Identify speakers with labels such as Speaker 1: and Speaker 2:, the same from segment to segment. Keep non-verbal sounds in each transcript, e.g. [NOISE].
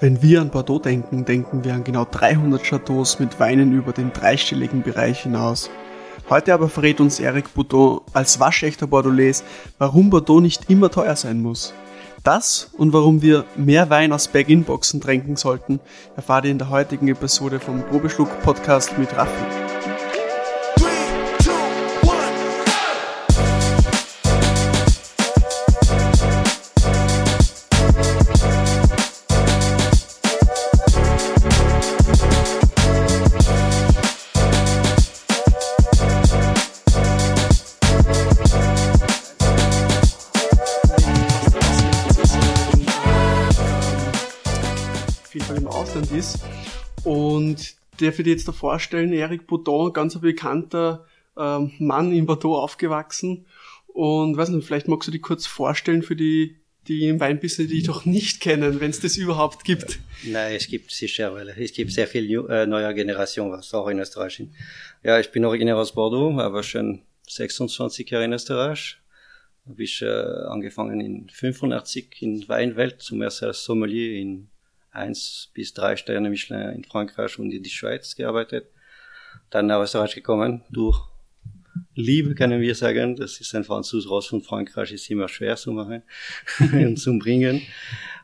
Speaker 1: Wenn wir an Bordeaux denken, denken wir an genau 300 Chateaus mit Weinen über den dreistelligen Bereich hinaus. Heute aber verrät uns Eric Boudon als waschechter Bordelais, warum Bordeaux nicht immer teuer sein muss. Das und warum wir mehr Wein aus Bag-In-Boxen tränken sollten, erfahrt ihr in der heutigen Episode vom Probeschluck Podcast mit Raffi. Der für dir jetzt da vorstellen, Eric Boudon, ganz ein bekannter ähm, Mann in Bordeaux aufgewachsen. Und weiß nicht, vielleicht magst du dich kurz vorstellen für die, die im Weinbusiness, die doch nicht kennen, wenn es das überhaupt gibt.
Speaker 2: Nein, es gibt sicher, weil es gibt sehr viel äh, neue Generation, was auch in Österreich sind. Ja, ich bin originär aus Bordeaux, aber schon 26 Jahre in Österreich. Habe ich äh, angefangen in 85 in Weinwelt, zum ersten Sommelier in eins bis drei Sterne Michelin in Frankreich und in die Schweiz gearbeitet. Dann nach Österreich gekommen durch Liebe, können wir sagen. Das ist ein Franzos raus von Frankreich, ist immer schwer zu machen [LAUGHS] und zu bringen.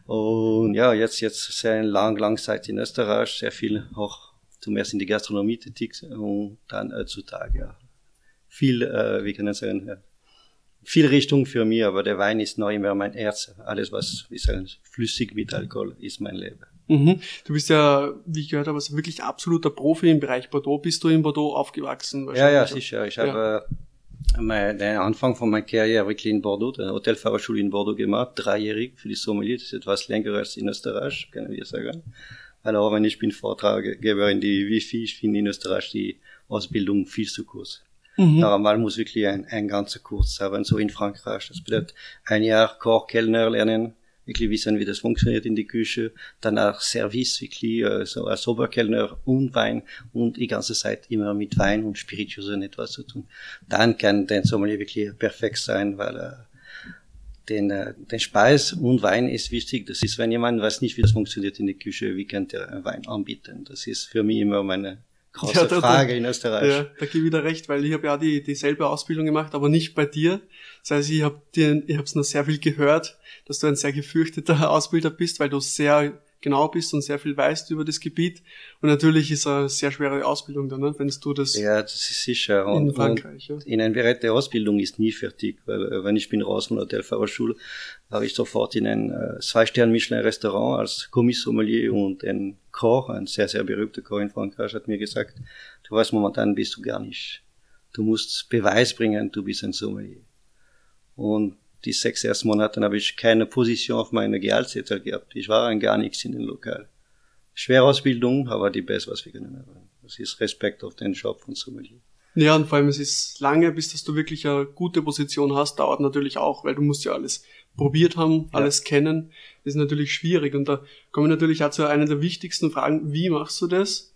Speaker 2: Und ja, jetzt, jetzt sehr lang, lang Zeit in Österreich, sehr viel auch zum ersten in die Gastronomie tätig und dann heutzutage, ja. Viel, äh, wie kann ich sagen, ja, viel Richtung für mich, aber der Wein ist noch immer mein Herz. Alles, was, sagen, flüssig mit Alkohol ist mein Leben.
Speaker 1: Mhm. Du bist ja, wie ich gehört habe, also wirklich absoluter Profi im Bereich Bordeaux. Bist du in Bordeaux aufgewachsen?
Speaker 2: Ja, ja, sicher. Ich ja. habe äh, den Anfang von meiner Karriere wirklich in Bordeaux, der Hotelfahrerschule in Bordeaux gemacht, dreijährig für die Sommelier. Das ist etwas länger als in Österreich, können wir sagen. Also, wenn ich bin Vortraggeber in die Wifi, ich finde in Österreich die Ausbildung viel zu kurz. Mhm. Normal muss wirklich ein, ein ganzer Kurs haben, so in Frankreich. Das bedeutet ein Jahr Kochkellner lernen, wirklich wissen, wie das funktioniert in die Küche, danach Service, wirklich äh, so als Oberkellner und Wein und die ganze Zeit immer mit Wein und Spirituosen etwas zu tun. Dann kann der Sommelier wirklich perfekt sein, weil äh, den, äh, den Speis und Wein ist wichtig. Das ist, wenn jemand weiß nicht, wie das funktioniert in der Küche, wie kann der Wein anbieten? Das ist für mich immer meine große ja, da, Frage da, in Österreich. Ja,
Speaker 1: da gebe ich wieder recht, weil ich habe ja die dieselbe Ausbildung gemacht, aber nicht bei dir. Das heißt, ich habe dir, es noch sehr viel gehört, dass du ein sehr gefürchteter [LAUGHS] Ausbilder bist, weil du sehr genau bist und sehr viel weißt über das Gebiet. Und natürlich ist eine sehr schwere Ausbildung dann, ne? wenn du das.
Speaker 2: Ja, das ist sicher. Und, in Frankreich. Und ja. In einer Bereit Ausbildung ist nie fertig, weil äh, wenn ich bin raus von der Hotelfahrerschule, habe ich sofort in ein äh, Zwei-Stern-Michelin-Restaurant als Kommissommelier und ein Koch, ein sehr, sehr berühmter Koch in Frankreich, hat mir gesagt, du weißt, momentan bist du gar nicht. Du musst Beweis bringen, du bist ein Sommelier. Und die sechs ersten Monate habe ich keine Position auf meiner Gehaltszettel gehabt. Ich war ein gar nichts in dem Lokal. Schwere Ausbildung, aber die beste, was wir können. Das ist Respekt auf den Job von Sommelier.
Speaker 1: Ja, und vor allem es ist lange, bis dass du wirklich eine gute Position hast, dauert natürlich auch, weil du musst ja alles probiert haben, alles ja. kennen. Das ist natürlich schwierig. Und da kommen wir natürlich auch zu einer der wichtigsten Fragen, wie machst du das,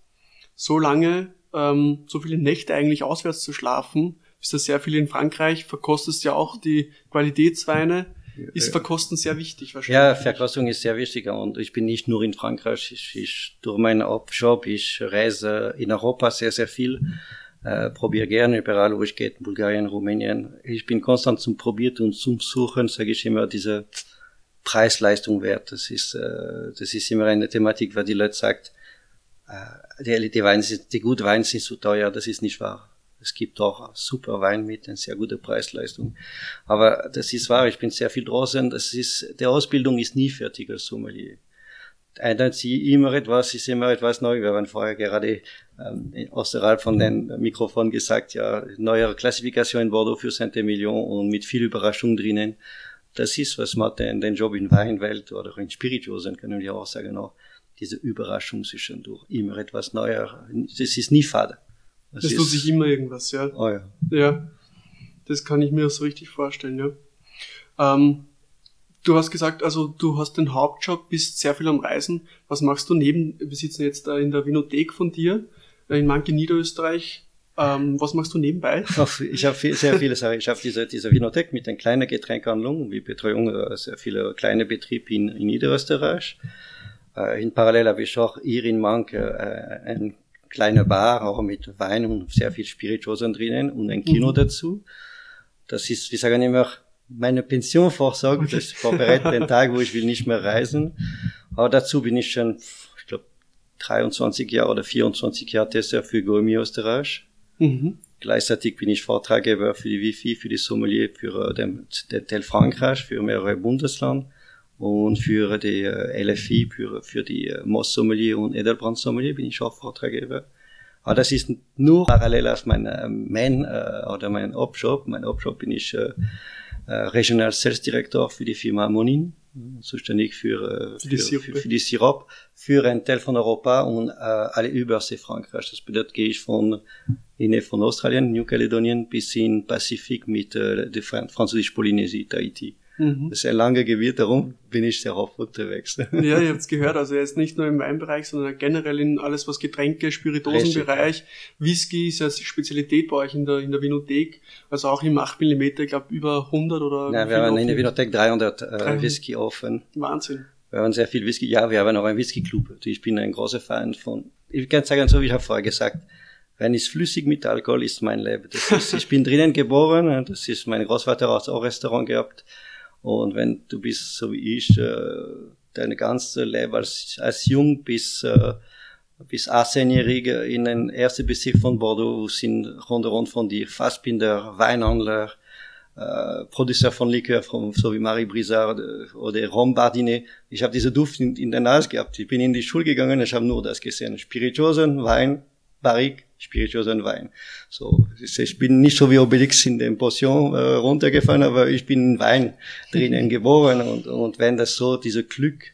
Speaker 1: so lange, ähm, so viele Nächte eigentlich auswärts zu schlafen, bist ja sehr viel in Frankreich, verkostest ja auch die Qualitätsweine. Ist Verkosten sehr wichtig
Speaker 2: wahrscheinlich? Ja, Verkostung ist sehr wichtig und ich bin nicht nur in Frankreich. Ich, ich durch meinen Job, ich reise in Europa sehr, sehr viel. Äh, probiere gerne überall, wo ich gehe, Bulgarien, Rumänien. Ich bin konstant zum Probieren und zum Suchen, sage ich immer, diese Preis-Leistung wert. Das ist, äh, das ist immer eine Thematik, weil die Leute sagt, äh, die, die Weine sind, die guten Weine sind zu teuer. Das ist nicht wahr. Es gibt auch super Wein mit einer sehr guten Preisleistung. Aber das ist wahr, ich bin sehr viel draußen. Das ist, die Ausbildung ist nie fertig als Sommelier. Ändert sie immer etwas, ist immer etwas neu. Wir haben vorher gerade ähm, außerhalb von den Mikrofon gesagt, ja, neue Klassifikation in Bordeaux für Saint-Emilion und mit viel Überraschung drinnen. Das ist, was man den, den Job in Weinwelt oder in Spirituosen, können wir auch sagen, auch diese Überraschung zwischendurch. Immer etwas neuer. Das ist nie fade.
Speaker 1: Das, das tut sich immer irgendwas, ja.
Speaker 2: Oh ja.
Speaker 1: Ja. Das kann ich mir so richtig vorstellen, ja. Ähm, du hast gesagt, also du hast den Hauptjob, bist sehr viel am Reisen. Was machst du neben, wir sitzen jetzt in der Vinothek von dir, äh, in Manke Niederösterreich. Ähm, was machst du nebenbei?
Speaker 2: Ich habe viel, sehr viele Sachen. Ich habe diese, diese Vinothek mit den kleinen Getränkehandlungen, wie Betreuung, äh, sehr viele kleine Betriebe in, in Niederösterreich. Äh, in Parallel habe ich auch hier in Mank äh, ein kleiner Bar, auch mit Wein und sehr viel Spirituosen drinnen und ein Kino mhm. dazu. Das ist, wir sagen immer, meine Pensionvorsorge, okay. das [LAUGHS] vorbereitet den Tag, wo ich will nicht mehr reisen. Aber dazu bin ich schon, ich glaube, 23 Jahre oder 24 Jahre Tester für Gourmet Österreich. Mhm. Gleichzeitig bin ich Vortraggeber für die Wifi, für die Sommelier, für äh, den, den Teil Frankreich, für mehrere Bundesland und für die äh, LFI, für, für die äh, Moss Sommelier und Edelbrand Sommelier bin ich auch Vortraggeber. Aber das ist nur parallel als mein äh, Main äh, oder mein Opshop. Mein Opshop bin ich äh, äh, Regional Sales Director für die Firma Monin, zuständig für, äh, für, für, für, für die Sirop, für ein Teil von Europa und äh, alle Übersee Frankreich. Das bedeutet, gehe ich von Inne von Australien, New Caledonien bis in Pazifik mit äh, der Französisch-Polynesie, Tahiti. Mhm. Das ist ein langer Gebiet, darum bin ich sehr oft unterwegs.
Speaker 1: Ja, ihr [LAUGHS] habt es gehört, also er ist nicht nur im Weinbereich, sondern generell in alles, was Getränke, Spiritosenbereich. Whisky ist ja Spezialität bei euch in der, in der Vinothek, also auch im 8 mm, ich glaube über 100 oder...
Speaker 2: Ja, wir haben in der Vinothek 300, 300 Whisky offen.
Speaker 1: Wahnsinn.
Speaker 2: Wir haben sehr viel Whisky, ja, wir haben auch einen Whisky-Club. Ich bin ein großer Fan von, ich kann sagen, so wie ich habe vorher gesagt, Wein ist flüssig mit Alkohol, ist mein Leben. Das ist, ich bin drinnen geboren, das ist mein Großvater hat auch Restaurant gehabt. Und wenn du bist so wie ich, äh, deine ganze Leben als, als Jung bis, äh, bis 18-Jährige in den ersten Bezirk von Bordeaux sind rundherum von dir Fassbinder, Weinhandler, äh, Producer von Likör, von, so wie Marie Brizard äh, oder Rom Bardinet. Ich habe diese Duft in, in der Nase gehabt. Ich bin in die Schule gegangen, ich habe nur das gesehen. Spirituosen, Wein, Barrique, spirituosen Wein. So, ich bin nicht so wie Obelix in den Potion äh, runtergefallen, aber ich bin in Wein [LAUGHS] drinnen geboren und, und wenn das so, diese Glück,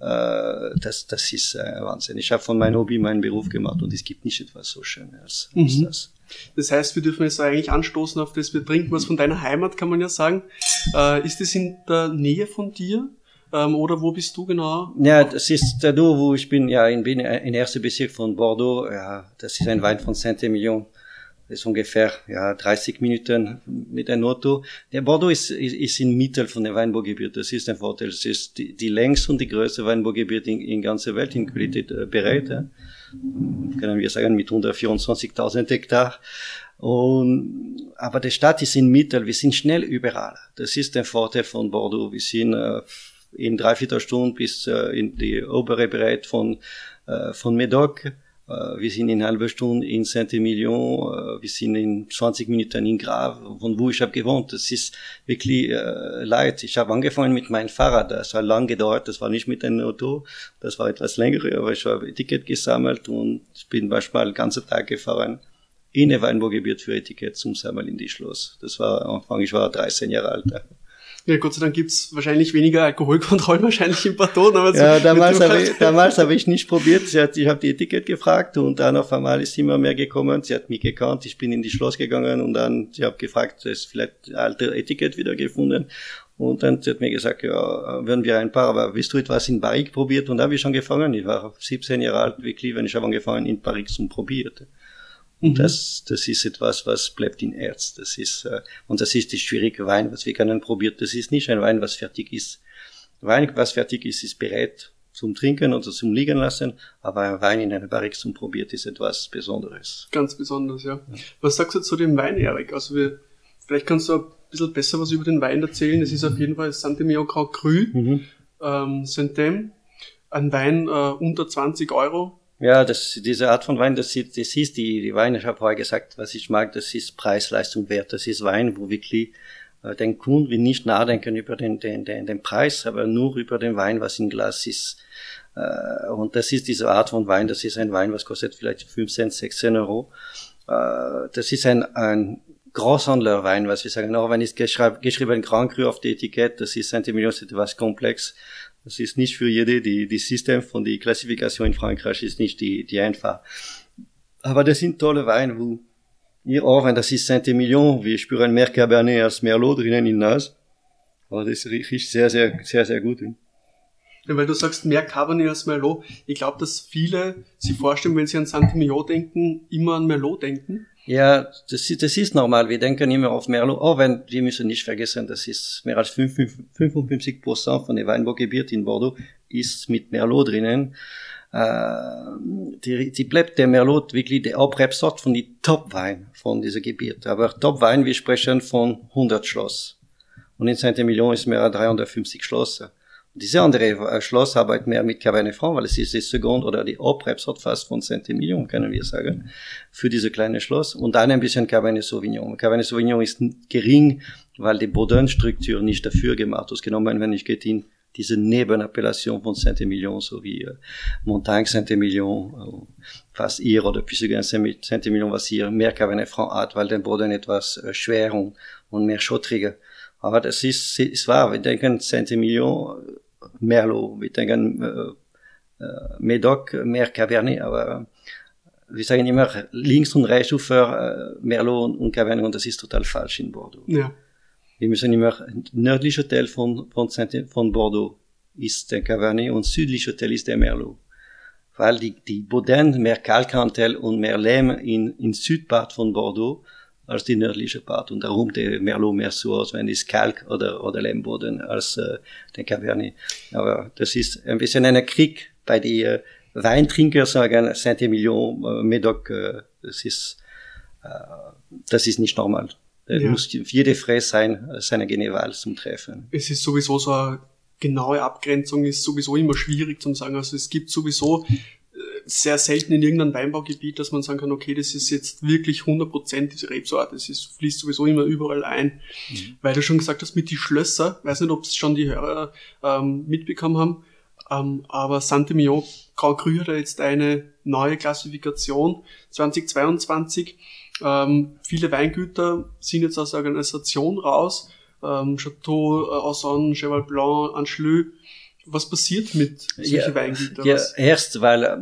Speaker 2: äh, das, das ist äh, Wahnsinn. Ich habe von meinem Hobby meinen Beruf gemacht und es gibt nicht etwas so Schönes als mhm. das.
Speaker 1: Das heißt, wir dürfen jetzt eigentlich anstoßen auf das, wir trinken was von deiner Heimat, kann man ja sagen. Äh, ist das in der Nähe von dir? Ähm, oder wo bist du genau?
Speaker 2: Ja, das ist da du, wo ich bin, ja, in, bin in ersten Bezirk von Bordeaux. Ja, das ist ein Wein von Saint-Emilion. Das ist ungefähr ja, 30 Minuten mit einem Auto. Der Bordeaux ist, ist, ist in Mittel von dem Weinbaugebiet. Das ist ein Vorteil. Es ist die, die längste und die größte Weinbaugebiet in, in ganzer Welt in Qualität äh, bereit. Ja. Können wir sagen, mit 124.000 Hektar. Und, aber die Stadt ist in Mittel. Wir sind schnell überall. Das ist der Vorteil von Bordeaux. Wir sind äh, in dreiviertel Stunden bis äh, in die obere Bereich von, äh, von Medoc. Äh, wir sind in halber Stunde in Saint-Emilion, äh, wir sind in 20 Minuten in Grave, von wo ich habe gewohnt. Das ist wirklich äh, leid. Ich habe angefangen mit meinem Fahrrad, das hat lang gedauert, das war nicht mit einem Auto, das war etwas länger, aber ich habe Etikett gesammelt und bin manchmal den ganzen Tag gefahren in ein Weinbaugebiet für Etikett zum Sammeln in die Schloss. Das war Anfang, ich war 13 Jahre alt.
Speaker 1: Ja, Gott sei Dank gibt's wahrscheinlich weniger Alkoholkontrollen [LAUGHS] wahrscheinlich im Baton.
Speaker 2: Aber ja, damals habe ich, damals hab ich nicht probiert. Sie hat, ich habe die Etikett gefragt und dann auf einmal ist sie immer mehr gekommen. Sie hat mich gekannt. Ich bin in die Schloss gegangen und dann, sie hat gefragt, ist vielleicht alte Etikett wieder gefunden. Und dann sie hat mir gesagt, ja, würden wir ein paar, aber willst du etwas in Barrique probiert? Und da habe ich schon gefangen. Ich war 17 Jahre alt, wirklich, wenn ich habe angefangen in Barrique zum probiert. Und mhm. das, das ist etwas, was bleibt in Erz. Das ist, äh, und das ist die schwierige Wein, was wir können probiert. Das ist nicht ein Wein, was fertig ist. Wein, was fertig ist, ist bereit zum Trinken oder zum Liegen lassen, aber ein Wein in einer Barrique zum probiert ist etwas Besonderes.
Speaker 1: Ganz besonders, ja. ja. Was sagst du zu dem Wein, Erik? Also wir, vielleicht kannst du ein bisschen besser was über den Wein erzählen. Es ist auf jeden Fall Saint-Emilion Grand Cru, mhm. ähm, Saint-Em, ein Wein äh, unter 20 Euro,
Speaker 2: ja, das, diese Art von Wein, das, ist, das ist die, die Wein, ich habe vorher gesagt, was ich mag, das ist Preis-Leistung wert. Das ist Wein, wo wirklich äh, den Kunden nicht nachdenken über den, den, den, den Preis, aber nur über den Wein, was im Glas ist. Äh, und das ist diese Art von Wein, das ist ein Wein, was kostet vielleicht 15, 16 Euro. Äh, das ist ein, ein Großhandlerwein, was wir sagen. Auch wenn es geschrieben Grand Cru auf die Etikett, das ist Saint-Emilion, c'est etwas komplex. Das ist nicht für jede, die, die System von die Klassifikation in Frankreich ist nicht die, die einfach. Aber das sind tolle Weine, wo hier auch, wenn das ist Saint-Emilion, wir spüren mehr Cabernet als Merlot drinnen in Nas. Aber das riecht sehr, sehr, sehr, sehr gut.
Speaker 1: Ja, weil du sagst mehr Cabernet als Merlot. Ich glaube, dass viele sich vorstellen, wenn sie an Saint-Emilion denken, immer an Merlot denken.
Speaker 2: Ja, das, das ist normal. Wir denken immer auf Merlot, auch wenn wir müssen nicht vergessen, das ist mehr als 55 Prozent von dem Weinbaugebiet in Bordeaux ist mit Merlot drinnen. Äh, die, die bleibt der Merlot wirklich der Abrebsort von die Top-Wein von dieser Gebiet. Aber Top-Wein, wir sprechen von 100 Schloss. Und in Saint-Emilion ist mehr als 350 Schloss. Diese andere äh, Schloss arbeitet mehr mit Cabernet Franc, weil es ist die Second oder die Abrebsort fast von Saint-Emilion, können wir sagen, für diese kleine Schloss. Und dann ein bisschen Cabernet Sauvignon. Cabernet Sauvignon ist gering, weil die Bodenstruktur nicht dafür gemacht ist. Genommen, wenn ich geht in diese Nebenappellation von Saint-Emilion, so wie äh, Montagne Saint-Emilion, äh, was hier oder Puisseguin Saint-Emilion, was hier mehr Cabernet Franc hat, weil der Boden etwas äh, schwer und, und mehr schottriger. Aber das ist, ist wahr. Wir denken Saint-Emilion, Merlot, wir denken äh, äh, Médoc, mehr Cabernet, aber wir sagen immer links und rechts Ufer äh, Merlot und Cabernet und das ist total falsch in Bordeaux. Ja. Wir müssen immer nördliche Teil von, von, von Bordeaux ist der Cabernet und südliche Teil ist der Merlot. Weil die, die Boden mehr Kalkanteil und mehr Lehm in, in Südpart von Bordeaux als die nördliche Part. Und darum der Merlot mehr so aus, wenn es Kalk oder, oder Lehmboden als äh, der Cabernet. Aber das ist ein bisschen ein Krieg bei den äh, Weintrinker sagen Saint-Emilion, äh, Médoc, äh, das ist, äh, das ist nicht normal. Ja. muss jede Fresse sein, seine Geneval zum Treffen.
Speaker 1: Es ist sowieso so eine genaue Abgrenzung ist sowieso immer schwierig zu sagen. Also es gibt sowieso sehr selten in irgendeinem Weinbaugebiet, dass man sagen kann, okay, das ist jetzt wirklich 100% diese Rebsorte. Das ist, fließt sowieso immer überall ein. Mhm. Weil du schon gesagt hast, mit die Schlösser, weiß nicht, ob es schon die Hörer ähm, mitbekommen haben, ähm, aber Saint-Emilion Grand Cru hat jetzt eine neue Klassifikation 2022 ähm, viele Weingüter sind jetzt aus der Organisation raus. Ähm, Chateau, äh, Ausson, Cheval Blanc, Anschlü. Was passiert mit solchen ja, Weingütern?
Speaker 2: Ja, erst, weil äh,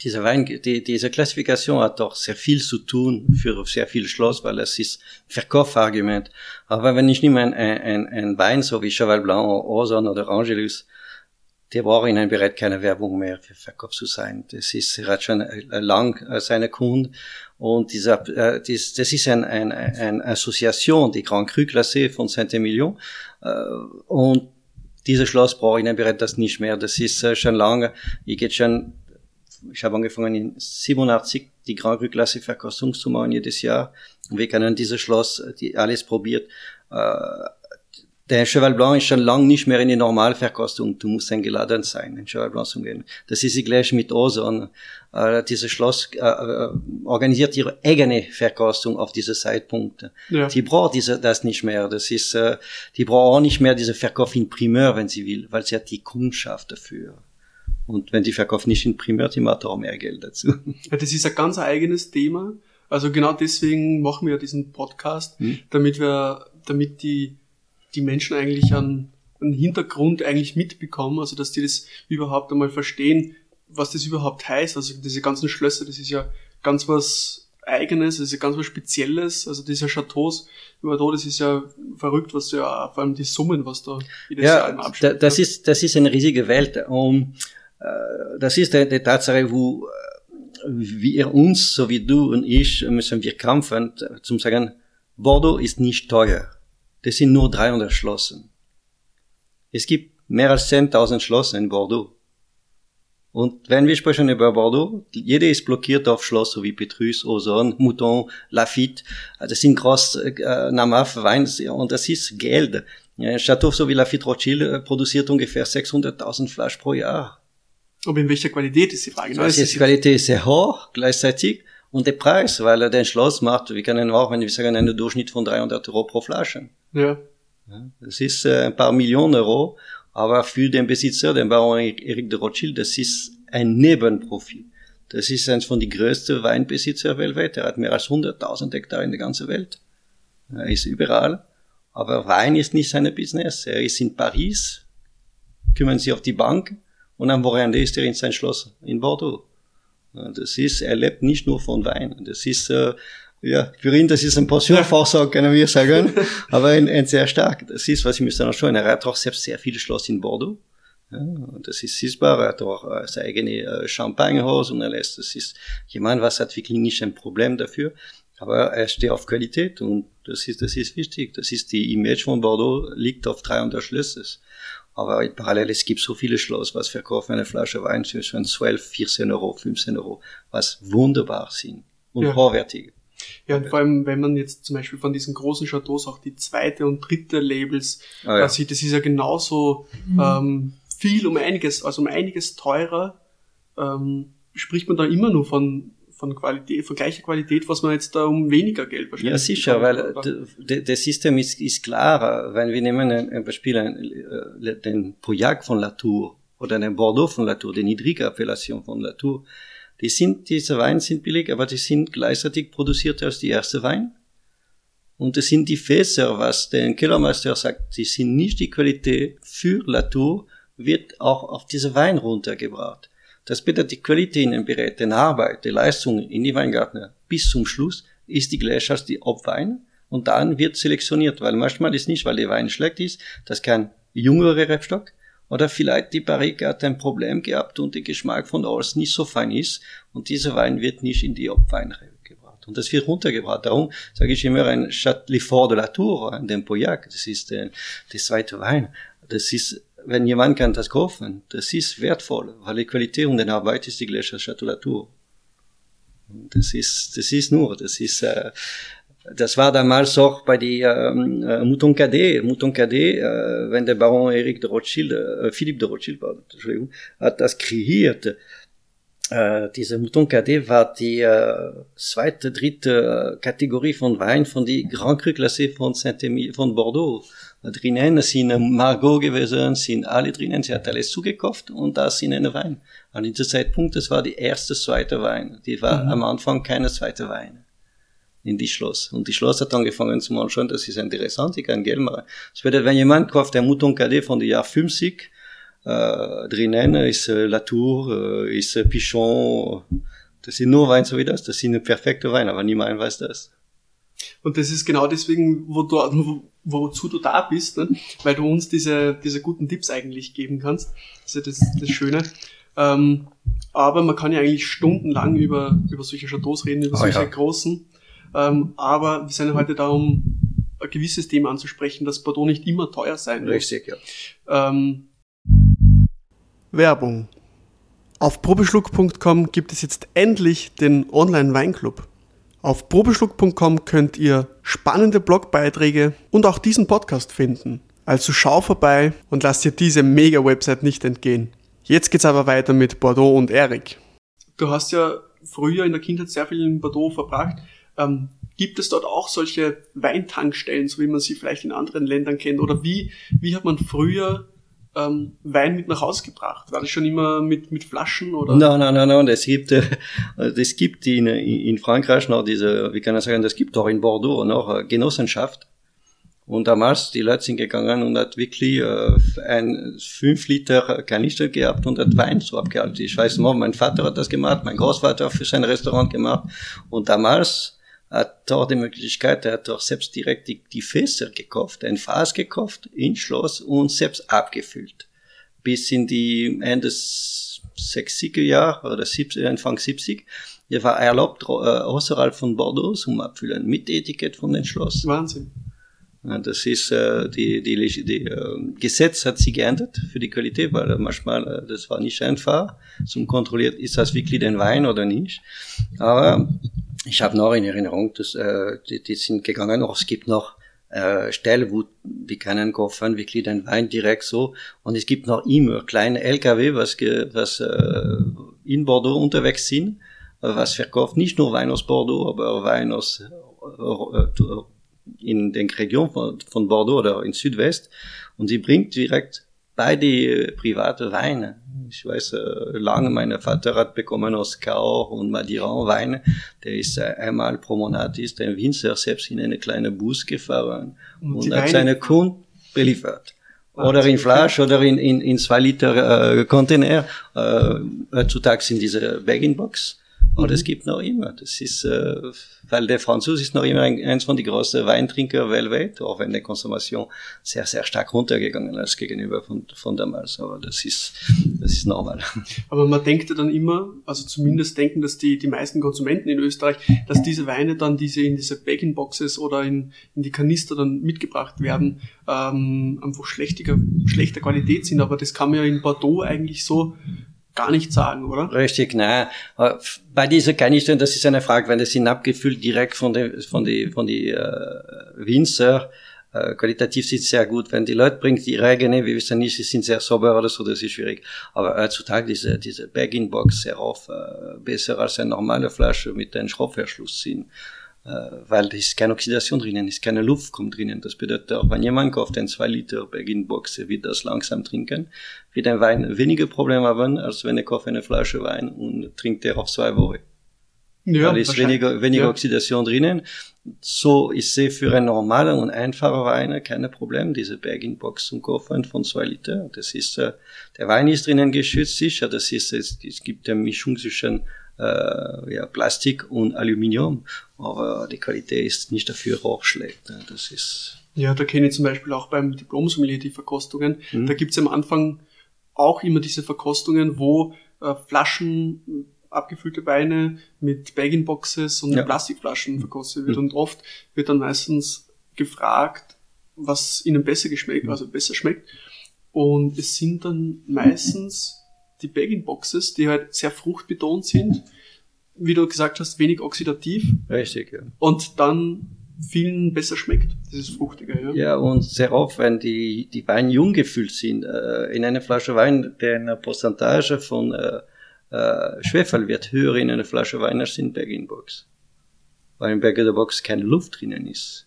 Speaker 2: diese, Wein, die, diese Klassifikation hat doch sehr viel zu tun für sehr viel Schloss, weil es ist Verkaufargument. Aber wenn ich nehme ein, ein, ein Wein, so wie Cheval Blanc, Orson oder Angelus, der braucht ihnen bereit keine Werbung mehr für Verkauf zu sein. Das ist, er hat schon lang äh, seine Kunden und dieser, äh, das, das ist ein, ein, eine Association, die Grand Cru Classé von Saint-Emilion. Äh, und dieses Schloss brauche ich bereit das nicht mehr. Das ist äh, schon lange. Ich geht schon, ich habe angefangen in 87 die Grand Cru Classé Verkostung zu machen jedes Jahr. Und wir können dieses Schloss, die alles probiert. Äh, der Cheval Blanc ist schon lang nicht mehr in die Normalverkostung. Du musst eingeladen sein, den Cheval Blanc zu gehen. Das ist gleich mit Ozon. Äh, dieses Schloss äh, äh, organisiert ihre eigene Verkostung auf diese Zeitpunkte. Ja. Die braucht diese, das nicht mehr. Das ist, äh, die braucht auch nicht mehr diese Verkauf in Primeur, wenn sie will, weil sie hat die Kundschaft dafür. Und wenn die verkauft nicht in macht auch mehr Geld dazu. [LAUGHS]
Speaker 1: Ja, das ist ein ganz eigenes Thema. Also genau deswegen machen wir diesen Podcast, hm? damit wir, damit die die Menschen eigentlich an, an Hintergrund eigentlich mitbekommen, also dass die das überhaupt einmal verstehen, was das überhaupt heißt. Also diese ganzen Schlösser, das ist ja ganz was Eigenes, das ist ja ganz was Spezielles. Also diese Chateaus über da, das ist ja verrückt, was ja vor allem die Summen, was da
Speaker 2: jedes ja, Jahr Abschnitt das ist das ist eine riesige Welt. Um, äh, das ist die Tatsache, wo äh, wir uns, so wie du und ich, müssen wir kämpfen, zum sagen, Bordeaux ist nicht teuer. Das sind nur 300 Schlossen. Es gibt mehr als 10.000 Schlossen in Bordeaux. Und wenn wir sprechen über Bordeaux, jeder ist blockiert auf Schloss, wie Petrus, Ozon, Mouton, Lafitte. Das sind groß äh, namhafte Weine und das ist Geld. Ein Chateau so wie Lafitte Rothschild äh, produziert ungefähr 600.000 Flaschen pro Jahr.
Speaker 1: Aber in welcher Qualität ist die Frage?
Speaker 2: Also die Qualität ist sehr hoch gleichzeitig und der Preis, weil er den Schloss macht, wir können auch, wenn wir sagen, einen Durchschnitt von 300 Euro pro Flasche. Ja. Das ist äh, ein paar Millionen Euro, aber für den Besitzer, den Baron Eric de Rothschild, das ist ein Nebenprofit. Das ist eines von den größten Weinbesitzer weltweit. Er hat mehr als 100.000 Hektar in der ganzen Welt. Er ist überall. Aber Wein ist nicht sein Business. Er ist in Paris, kümmern sich auf die Bank und am Wochenende ist er in sein Schloss in Bordeaux. Das ist, er lebt nicht nur von Wein. Das ist, äh, ja, für ihn, das ist ein Pensionvorsorge, können wir sagen, [LAUGHS] aber ein, ein sehr stark. Das ist, was ich müsste noch schauen. Er hat auch selbst sehr viele Schloss in Bordeaux. Ja, das ist sichtbar. Er hat auch äh, sein eigenes äh, Champagnehaus und alles. Das ist jemand, was hat wirklich nicht ein Problem dafür. Aber er steht auf Qualität und das ist, das ist wichtig. Das ist die Image von Bordeaux liegt auf 300 Schlösses. Aber parallel, es gibt so viele Schloss, was verkaufen eine Flasche Wein zwischen 12, 14 Euro, 15 Euro, was wunderbar sind und ja. hochwertig.
Speaker 1: Ja, und vor allem, wenn man jetzt zum Beispiel von diesen großen Chateaus auch die zweite und dritte Labels ah, ja. sieht, das ist ja genauso mhm. ähm, viel um einiges, also um einiges teurer, ähm, spricht man da immer nur von von Qualität, von gleicher Qualität, was man jetzt da um weniger Geld
Speaker 2: wahrscheinlich. Ja, sicher, weil das System ist, ist klar. Wenn wir nehmen ein Beispiel, äh, den Pauillac von Latour oder den Bordeaux von Latour, die niedrige Appellation von Latour, die sind, diese Weine sind billig, aber die sind gleichzeitig produziert als die erste Wein. Und das sind die Fässer, was der Kellermeister sagt, die sind nicht die Qualität für Latour, wird auch auf diese Wein runtergebracht. Das bedeutet, die Qualität in den Beräten, Arbeit, die Leistung in die Weingärtner bis zum Schluss ist die gleiche als die Obwein. Und dann wird selektioniert, weil manchmal ist nicht, weil der Wein schlecht ist, das kann jüngere Rebstock, oder vielleicht die Barrique hat ein Problem gehabt und der Geschmack von alles nicht so fein ist und dieser Wein wird nicht in die Obwein gebracht. Und das wird runtergebracht. Darum sage ich immer ein Châtelet de la Tour, ein Pauillac, das ist der, der zweite Wein. Das ist wenn jemand kann das kaufen, das ist wertvoll, weil die Qualität und die Arbeit ist die gleiche Chateau Latour. Das ist, das ist nur, das ist, äh, das war damals auch bei die ähm, äh, Mouton Cadet. Mouton Cadet, äh, wenn der Baron Eric de Rothschild, äh, Philippe de Rothschild, Entschuldigung, hat das kreiert. Äh, diese Mouton Cadet war die äh, zweite, dritte äh, Kategorie von Wein von die Grand Cru Classé von Saint-Émile, von Bordeaux drinnen sind Margot gewesen, sind alle drinnen, sie hat alles zugekauft und da sind eine Wein. Und in diesem Zeitpunkt, das war die erste, zweite Wein. Die war mhm. am Anfang keine zweite Wein in die Schloss. Und die Schloss hat angefangen zu anschauen, das ist interessant, ich kann Geld machen. Das bedeutet, wenn jemand kauft ein Mouton Cadet von dem Jahr 50, äh, drinnen ist äh, Latour, äh, ist äh, Pichon, das sind nur Wein so wie das, das sind perfekte Weine, aber niemand weiß das.
Speaker 1: Und das ist genau deswegen, wo du, wo, wozu du da bist, ne? weil du uns diese, diese guten Tipps eigentlich geben kannst. Das ist ja das, das Schöne. Ähm, aber man kann ja eigentlich stundenlang über, über solche Chateaus reden, über oh, solche ja. großen. Ähm, aber wir sind ja heute da, um ein gewisses Thema anzusprechen, dass Bordeaux nicht immer teuer sein
Speaker 2: muss. Richtig, ja.
Speaker 1: Ähm, Werbung. Auf probeschluck.com gibt es jetzt endlich den Online-Weinclub. Auf probeschluck.com könnt ihr spannende Blogbeiträge und auch diesen Podcast finden. Also schau vorbei und lass dir diese Mega-Website nicht entgehen. Jetzt geht's aber weiter mit Bordeaux und Eric. Du hast ja früher in der Kindheit sehr viel in Bordeaux verbracht. Ähm, gibt es dort auch solche Weintankstellen, so wie man sie vielleicht in anderen Ländern kennt? Oder wie, wie hat man früher ähm, Wein mit nach Hause gebracht? War das schon immer mit, mit Flaschen oder?
Speaker 2: Nein, nein, nein, nein. Das gibt, äh, [LAUGHS] das gibt in, in Frankreich noch diese, wie kann ich sagen, das gibt auch in Bordeaux noch äh, Genossenschaft. Und damals, die Leute sind gegangen und hat wirklich äh, ein 5 Liter Kanister gehabt und hat Wein so abgehalten. Ich weiß noch, mein Vater hat das gemacht, mein Großvater für sein Restaurant gemacht. Und damals hat auch die Möglichkeit, er hat auch selbst direkt die, die Fässer gekauft, ein Fass gekauft, in Schloss und selbst abgefüllt. Bis in die Ende 60er Jahre oder 70, Anfang 70. Er war erlaubt, äh, außerhalb von Bordeaux zum Abfüllen mit Etikett von dem Schloss.
Speaker 1: Wahnsinn.
Speaker 2: Das ist äh, die, die, die äh, Gesetz hat sich geändert für die Qualität, weil manchmal äh, das war nicht einfach zum kontrolliert, ist das wirklich den Wein oder nicht. Aber ich habe noch in Erinnerung, dass äh, die, die sind gegangen, auch es gibt noch äh, Stellen, wo die können kaufen, wirklich den Wein direkt so. Und es gibt noch immer kleine LKW, was, was äh, in Bordeaux unterwegs sind, was verkauft nicht nur Wein aus Bordeaux, aber Wein aus äh, in den Regionen von, von Bordeaux oder in Südwest. Und sie bringt direkt bei die private Weine ich weiß, äh, lange mein Vater hat bekommen aus Cahors und Madiran Wein. Der ist äh, einmal pro Monat ist ein Winzer selbst in eine kleine Bus gefahren und, und hat seine Kunden beliefert. Ah, oder in Flasch oder in, in, in zwei Liter äh, Container. Äh, heutzutage sind diese Bag-in-Box Aber mhm. das gibt noch immer. Das ist, äh, weil der Franzose ist noch immer ein, eins von den größten Weintrinker weltweit, auch wenn die Konsumation sehr, sehr stark runtergegangen ist gegenüber von, von damals. Aber das ist, das ist normal. [LAUGHS]
Speaker 1: Aber man denkt ja dann immer, also zumindest denken das die, die meisten Konsumenten in Österreich, dass diese Weine dann diese in diese Bag-in-Boxes oder in, in die Kanister dann mitgebracht werden, ähm, einfach schlechter, schlechter Qualität sind. Aber das kann man ja in Bordeaux eigentlich so gar nicht sagen, oder?
Speaker 2: Richtig, nein. Äh, bei dieser Kanistern, das ist eine Frage, wenn das sind abgefüllt direkt von den von die von die äh, Winzer, äh, qualitativ sind sehr gut. Wenn die Leute bringen die Regene, wir wissen nicht, sie sind sehr sauber oder so, das ist schwierig. Aber heutzutage diese diese Bag-in-Box sehr oft äh, besser als eine normale Flasche mit einem Schraubverschluss sind. Äh, weil da ist keine Oxidation drinnen, ist keine Luft kommt drinnen. Das bedeutet auch, wenn jemand kauft ein 2 Liter Begin-Box, wird das langsam trinken, wird ein Wein weniger Probleme haben, als wenn er kauft eine Flasche Wein und trinkt er auf zwei Wochen. Ja, weil ist weniger, weniger ja. Oxidation drinnen. So ist sie für einen normalen und einfachen Wein keine Problem, diese Bag-in-Box zum Kaufen von zwei Liter. Das ist, äh, der Wein ist drinnen geschützt, sicher. Das ist, es, es gibt eine Mischung zwischen äh, ja, Plastik und Aluminium, aber die Qualität ist nicht dafür auch schlecht. Ne? Das ist
Speaker 1: ja, da kenne ich zum Beispiel auch beim Diplom-Sommelier die Verkostungen. Mhm. Da gibt's am Anfang auch immer diese Verkostungen, wo äh, Flaschen, abgefüllte Weine mit Bag-in-Boxes und ja. Plastikflaschen verkostet wird. Mhm. Und oft wird dann meistens gefragt, was ihnen besser geschmeckt, mhm. also besser schmeckt. Und es sind dann meistens die Bag-in-Boxes, die halt sehr fruchtbetont sind, wie du gesagt hast, wenig oxidativ.
Speaker 2: Richtig, ja.
Speaker 1: Und dann vielen besser schmeckt, dieses Fruchtige, ja.
Speaker 2: Ja, und sehr oft, wenn die, die Weine jung gefüllt sind, äh, in einer Flasche Wein, der eine Prozentage von äh, äh, Schwefel wird höher in einer Flasche Wein als in Bag-in-Box. Weil in Bag-in-Box keine Luft drinnen ist.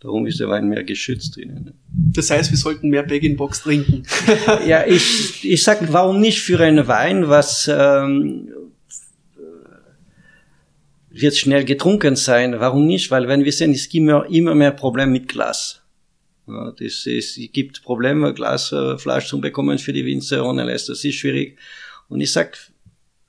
Speaker 2: Darum ist der Wein mehr geschützt drinnen.
Speaker 1: Das heißt, wir sollten mehr Bag-in-Box trinken. [LAUGHS]
Speaker 2: ja, ich, ich sag, warum nicht für einen Wein, was ähm, wird schnell getrunken sein? Warum nicht? Weil wenn wir sehen, es gibt immer, immer mehr Probleme mit Glas. Ja, das ist, es gibt Probleme, Glasflaschen zu bekommen für die Winzer ohne alles. Das ist schwierig. Und ich sag,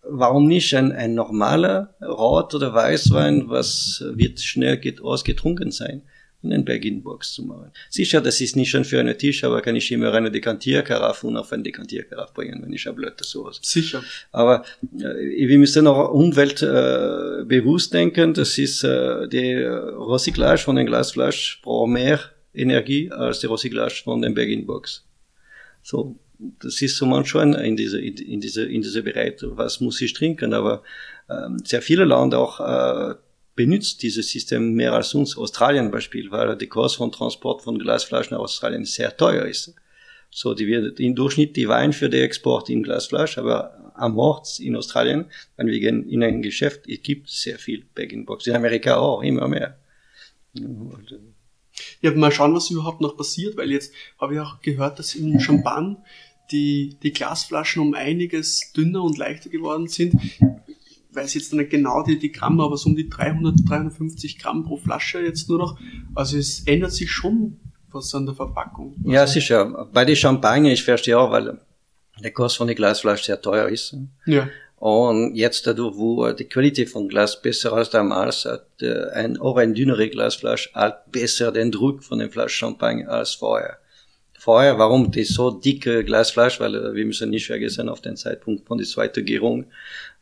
Speaker 2: warum nicht ein, ein normaler Rot- oder Weißwein, was wird schnell ausgetrunken sein? In den Bag-in-Box zu machen. Sicher, das ist nicht schon für einen Tisch, aber kann ich immer eine Dekantierkaraffe und auf eine Dekantierkaraffe bringen, wenn ich habe Leute sowas.
Speaker 1: Sicher.
Speaker 2: Aber äh, wir müssen auch umweltbewusst äh, denken. Das ist äh, die Recyclage von den Glasflaschen braucht mehr Energie als die Recyclage von den Bag-in-Box. So, das ist so manchmal in diese, in diese, in diese Bereich, was muss ich trinken, aber ähm, sehr viele Länder auch äh, benutzt dieses System mehr als uns. Australien Beispiel, weil die Kosten von Transport von Glasflaschen aus Australien sehr teuer ist. So, die wird im Durchschnitt die Wein für den Export in Glasflaschen, aber am Ort in Australien, wenn wir gehen in ein Geschäft, es gibt sehr viel Bag-in-Box. In Amerika auch, immer mehr.
Speaker 1: Ja, mal schauen, was überhaupt noch passiert, weil jetzt habe ich auch gehört, dass in Champagne die, die Glasflaschen um einiges dünner und leichter geworden sind weiß jetzt nicht genau die, die Gramm, aber so um die 300, 350 Gramm pro Flasche jetzt nur noch. Also es ändert sich schon was an der Verpackung.
Speaker 2: Also ja, sicher. Bei den Champagner, ich verstehe auch, weil der Kost von der Glasflasche sehr teuer ist.
Speaker 1: Ja.
Speaker 2: Und jetzt dadurch, wo die Qualität von Glas besser als damals, hat äh, ein, auch eine dünnere Glasflasche halt besser den Druck von der Flasche Champagner als vorher. Vorher, warum die so dicke Glasflasche, weil äh, wir müssen nicht vergessen, auf den Zeitpunkt von der zweiten Gärung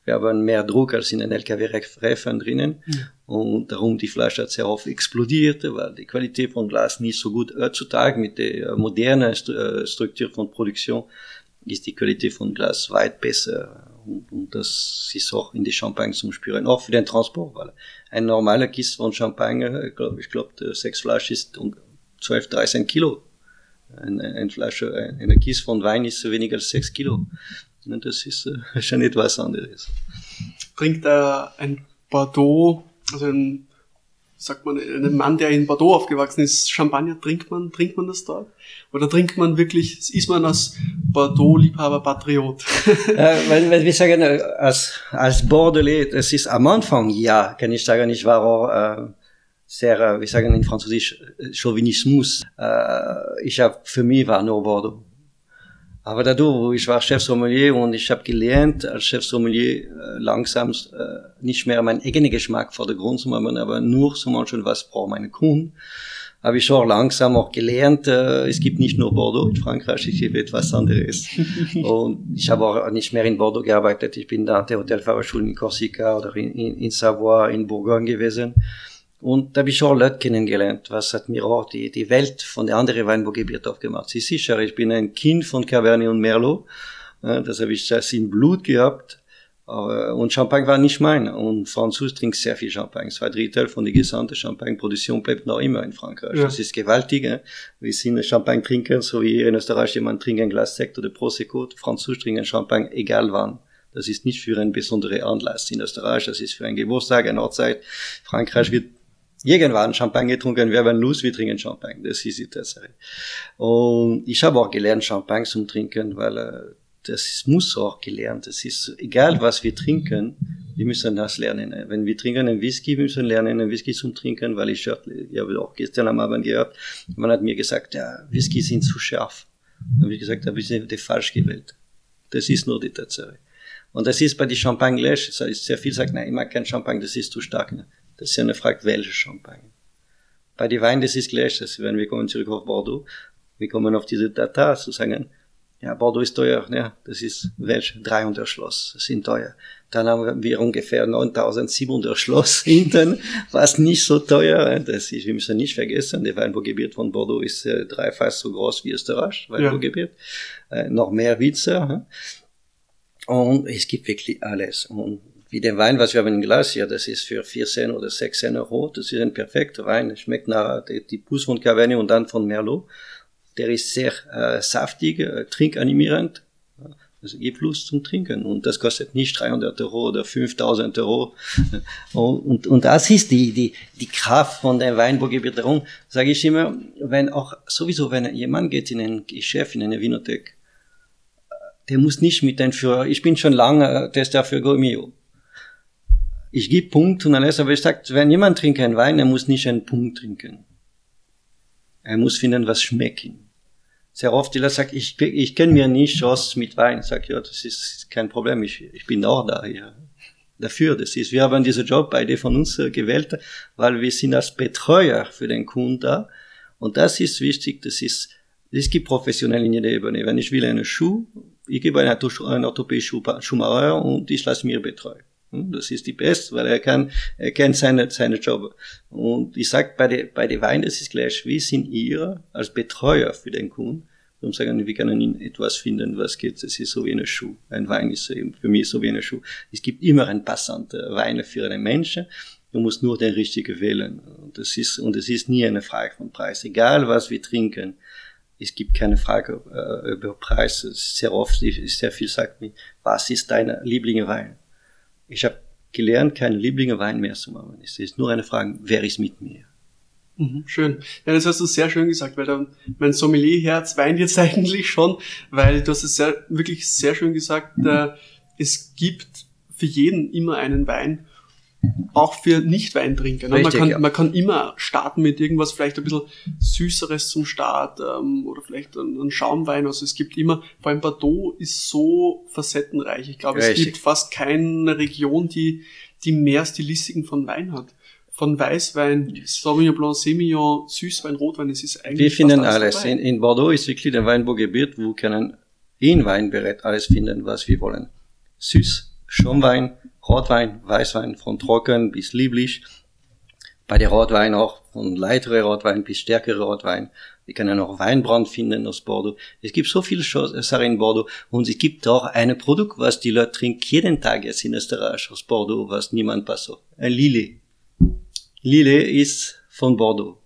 Speaker 2: wir haben mehr Druck als in den LKW-Reifen drinnen. Ja. Und darum die Flasche hat sehr oft explodiert, weil die Qualität von Glas nicht so gut heutzutage mit der modernen äh, Struktur von Produktion ist die Qualität von Glas weit besser. Und, und das ist auch in die Champagne zum Spüren, auch für den Transport, weil ein normaler Kiste von Champagne, glaub, ich glaube, sechs Flaschen ist 12, 13 Kilo. Eine, eine Flasche, eine Kiste von Wein ist weniger als sechs Kilo. Und das ist äh, [LAUGHS] schon etwas anderes.
Speaker 1: Trinkt äh, ein Bordeaux, also ein, sagt man, ein Mann, der in Bordeaux aufgewachsen ist, Champagner, trinkt man, trinkt man das dort? Oder trinkt man wirklich, ist man als Bordeaux-Liebhaber Patriot? [LAUGHS]
Speaker 2: äh, weil, weil wir sagen, äh, als, als Bordelais, es ist am Anfang, ja, kann ich sagen, ich war auch, äh, sehr, äh, wir sagen in Französisch, Chauvinismus. Äh, ich habe, für mich war nur Bordeaux. Aber dadurch, ich war Chefsommelier und ich habe gelernt, als Chefsommelier äh, langsam äh, nicht mehr meinen eigenen Geschmack vor der Grund zu machen, aber nur zu manchen, was braucht meine Kunden. Habe ich auch langsam auch gelernt, äh, es gibt nicht nur Bordeaux in Frankreich, es gibt etwas anderes. [LAUGHS] und ich habe auch nicht mehr in Bordeaux gearbeitet, ich bin da an der Hotelfahrerschule in Korsika oder in, in, in Savoie, in Bourgogne gewesen. Und da habe ich auch Leute kennengelernt, was hat mir auch die, die Welt von der anderen Weinbaugebiet aufgemacht. Sie ist sicher, ich bin ein Kind von Cabernet und Merlot. Das habe ich das in Blut gehabt. Und Champagne war nicht mein. Und Französ trinkt sehr viel Champagne. Zwei Drittel von der gesamten Champagne-Produktion bleibt noch immer in Frankreich. Ja. Das ist gewaltig. Wir sind Champagne trinken, so wie in Österreich jemand trinkt ein Glas Sekt oder Prosecco. Französ trinken Champagne, egal wann. Das ist nicht für ein besondere Anlass in Österreich. Das ist für einen Geburtstag, eine Hochzeit. Frankreich wird irgendwann Champagne getrunken, wir werden los, wir trinken Champagne. Das ist die Tatsache. Und ich habe auch gelernt, Champagne zum Trinken, weil äh, das muss auch gelernt. Es ist egal, was wir trinken, wir müssen das lernen. Wenn wir trinken einen Whisky, wir müssen lernen, einen Whisky zum Trinken, weil ich, ich habe auch gestern am Abend gehört, man hat mir gesagt, ja, Whisky sind zu scharf. Dann habe ich gesagt, da ich die falsch gewählt. Das ist nur die Tatsache. Und das ist bei den Champagne gleich. Das heißt, sehr viel sagt, nein, ich mag kein Champagne, das ist zu stark. Das ist ja eine Frage, welche Champagne. Bei den Weinen, das ist gleich. Das, wenn wir kommen zurück auf Bordeaux, wir kommen auf diese Data zu sagen, ja, Bordeaux ist teuer, ja, das ist welch 300 Schloss, das sind teuer. Dann haben wir ungefähr 9700 Schloss [LAUGHS] hinten, was nicht so teuer, das ist, wir müssen nicht vergessen, der Weinbaugebiet von Bordeaux ist äh, dreifach so groß wie Österreich, Weinbaugebiet, ja. äh, noch mehr Witze, und es gibt wirklich alles. Und wie den Wein, was wir haben im Glas hier, das ist für 4 Cent oder 6 Cent Euro. Das ist ein perfekter Wein. Schmeckt nach die, die Pus von Cabernet und dann von Merlot. Der ist sehr äh, saftig, äh, trinkanimierend. Also gibt Lust zum Trinken und das kostet nicht 300 Euro oder 5000 Euro. [LAUGHS] Und, und, und das ist die, die, die Kraft von der. Darum sage ich immer, wenn auch sowieso, wenn jemand geht in ein Geschäft, in eine Winothek, äh, der muss nicht mit ein für, ich bin schon lange Tester für Gourmet ich gebe Punkt und alles, aber ich sage, wenn jemand trinkt einen Wein, er muss nicht einen Punkt trinken. Er muss finden, was schmeckt ihm. Sehr oft, die sagen, ich, ich kenne mir nicht aus mit Wein. Ich sage, ja, das ist kein Problem, ich, ich bin auch da, ja. Dafür, das ist, wir haben diesen Job beide von uns äh, gewählt, weil wir sind als Betreuer für den Kunden da. Und das ist wichtig, das ist, es gibt professionell in jeder Ebene. Wenn ich will einen Schuh, ich gebe einen, einen orthopädischen Schuhmacher und ich lasse mir betreuen. Hm, das ist die Beste, weil er kann, er kennt seine, seine Job. Und ich sag bei der, bei der Wein, das ist gleich, wie sind ihr als Betreuer für den Kunden? Um sagen, wir können ihn etwas finden, was geht. Es ist so wie eine Schuh. Ein Wein ist für mich so wie eine Schuh. Es gibt immer ein passante Wein für einen Menschen. Du musst nur den richtigen wählen. Und das ist, und es ist nie eine Frage von Preis. Egal was wir trinken. Es gibt keine Frage äh, über Preis. Sehr oft, sehr viel sagt mir, was ist dein Lieblingswein? Ich habe gelernt, keine Lieblinge Wein mehr zu machen. Es ist nur eine Frage, wer ist mit mir?
Speaker 1: Mhm, schön. Ja, das hast du sehr schön gesagt, weil mein Sommelierherz weint jetzt [LAUGHS] eigentlich schon, weil du hast es sehr, wirklich sehr schön gesagt, äh, es gibt für jeden immer einen Wein auch für Nicht-Weintrinker. Ne? man, kann, ja. man kann immer starten mit irgendwas, vielleicht ein bisschen Süßeres zum Start ähm, oder vielleicht ein, ein Schaumwein. Also es gibt immer, vor allem Bordeaux ist so facettenreich. Ich glaube, es gibt fast keine Region, die, die mehr Stilistiken von Wein hat. Von Weißwein, Sauvignon Blanc, Semillon, Süßwein, Rotwein, es ist eigentlich.
Speaker 2: Wir finden alles. In, in, Bordeaux ist wirklich der Weinbaugebiet, wo wir können in Weinberät alles finden, was wir wollen. Süß, Schaumwein, Rotwein, Weißwein von trocken bis lieblich. Bei der Rotwein auch von leitere Rotwein bis stärkere Rotwein. Wir können auch Weinbrand finden aus Bordeaux. Es gibt so viele Sachen in Bordeaux und es gibt auch ein Produkt, was die Leute trinken jeden Tag jetzt in Österreich aus Bordeaux, was niemand passt. Ein Lille. Lille ist von Bordeaux.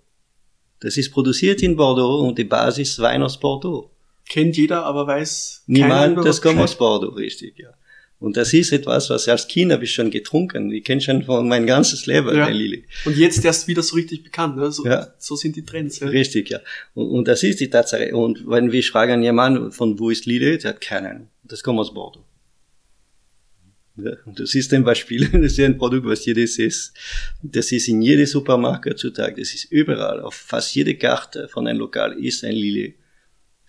Speaker 2: Das ist produziert in Bordeaux und die Basis Wein aus Bordeaux.
Speaker 1: Kennt jeder, aber weiß
Speaker 2: niemand, das kommt aus Bordeaux, richtig, ja. Und das ist etwas, was als Kind habe ich schon getrunken. Ich kenne schon von mein ganzes Leben ja. der Lilly.
Speaker 1: Und jetzt erst wieder so richtig bekannt. Ne? So, ja. so sind die Trends. Ja.
Speaker 2: Richtig, ja. Und, und, das ist die Tatsache. Und wenn wir fragen jemanden, von wo ist Lilly, der hat keinen. Das kommt aus Bordeaux. Ja, und das ist ein Beispiel. [LAUGHS] Das ist ein Produkt, was jedes ist. Das ist in jedem Supermarkt zutage. Das ist überall. Auf fast jede Karte von einem Lokal ist ein Lilly.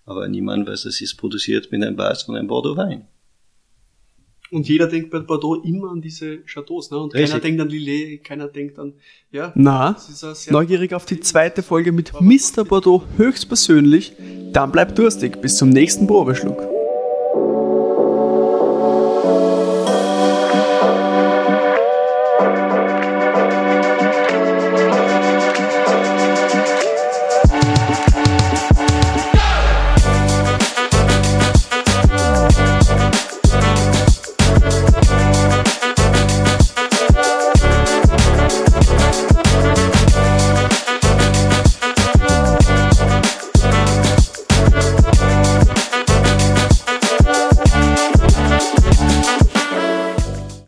Speaker 2: aber niemand weiß, es ist produziert mit einem Bass von einem Bordeaux-Wein.
Speaker 1: Und jeder denkt bei Bordeaux immer an diese Chateaus, ne? Und Richtig. keiner denkt an Lillet, keiner denkt an, ja.
Speaker 3: Na, neugierig auf die zweite Folge mit Mr. Bordeaux höchstpersönlich. Dann bleibt durstig. Bis zum nächsten Probeschluck.